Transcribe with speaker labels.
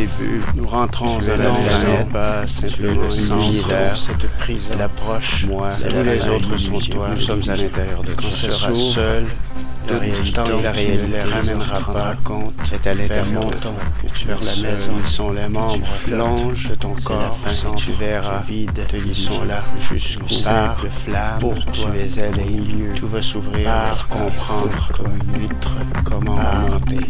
Speaker 1: début.
Speaker 2: Nous rentrons
Speaker 1: Tu
Speaker 2: à la maison,
Speaker 1: maison,
Speaker 2: pas simplement
Speaker 1: le centre cette prison.
Speaker 2: L'approche,
Speaker 1: Moi,
Speaker 2: tous les autres sont toi.
Speaker 1: Nous sommes à l'intérieur de
Speaker 2: Quand
Speaker 1: toi.
Speaker 2: ce
Speaker 1: Ce
Speaker 2: sera seul,
Speaker 1: la
Speaker 2: temps,
Speaker 1: la
Speaker 2: la
Speaker 1: réalité
Speaker 2: réalité
Speaker 1: les
Speaker 2: ramènera pas
Speaker 1: compte.
Speaker 2: C'est à l'intérieur
Speaker 1: Vers mon temps
Speaker 2: que tu
Speaker 1: vers la maison.
Speaker 2: Ils sont les membres
Speaker 1: tu
Speaker 2: plonge de ton corps sans
Speaker 1: tu
Speaker 2: verras
Speaker 1: tu vides Ils
Speaker 2: sont là jusqu'au
Speaker 1: jusqu'au
Speaker 2: simple flamme
Speaker 1: pour toi.
Speaker 2: es elle
Speaker 1: Au milieu,
Speaker 2: Tout va s'ouvrir
Speaker 1: par comprendre
Speaker 2: comme une huître comment
Speaker 1: Par
Speaker 2: monter.